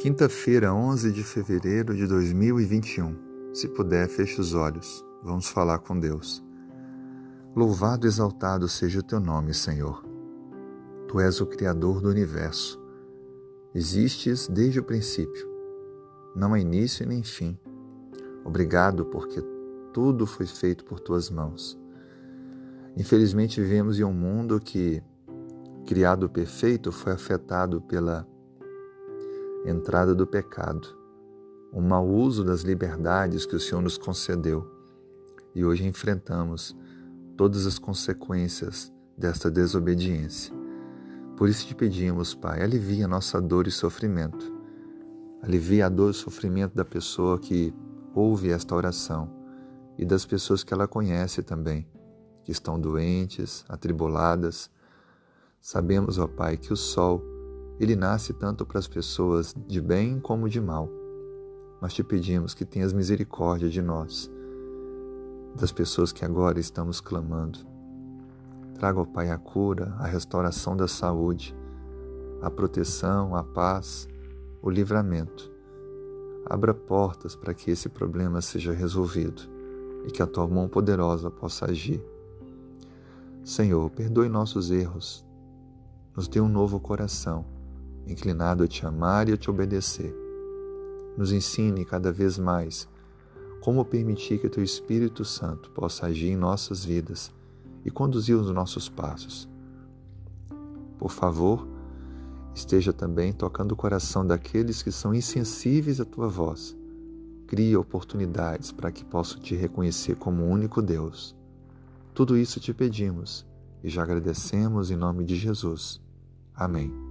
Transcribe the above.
Quinta-feira, 11 de fevereiro de 2021. Se puder, feche os olhos. Vamos falar com Deus. Louvado e exaltado seja o teu nome, Senhor. Tu és o Criador do universo. Existes desde o princípio. Não há início nem fim. Obrigado porque tudo foi feito por tuas mãos. Infelizmente, vivemos em um mundo que, criado perfeito, foi afetado pela entrada do pecado, o mau uso das liberdades que o Senhor nos concedeu. E hoje enfrentamos todas as consequências desta desobediência. Por isso te pedimos, Pai, alivia nossa dor e sofrimento. Alivia a dor e sofrimento da pessoa que ouve esta oração e das pessoas que ela conhece também, que estão doentes, atribuladas. Sabemos, ó Pai, que o sol ele nasce tanto para as pessoas de bem como de mal. Nós te pedimos que tenhas misericórdia de nós, das pessoas que agora estamos clamando. Traga, ó Pai, a cura, a restauração da saúde, a proteção, a paz, o livramento. Abra portas para que esse problema seja resolvido e que a tua mão poderosa possa agir. Senhor, perdoe nossos erros, nos dê um novo coração inclinado a te amar e a te obedecer. Nos ensine cada vez mais como permitir que Teu Espírito Santo possa agir em nossas vidas e conduzir os nossos passos. Por favor, esteja também tocando o coração daqueles que são insensíveis à Tua voz. Crie oportunidades para que possam te reconhecer como o único Deus. Tudo isso te pedimos e já agradecemos em nome de Jesus. Amém.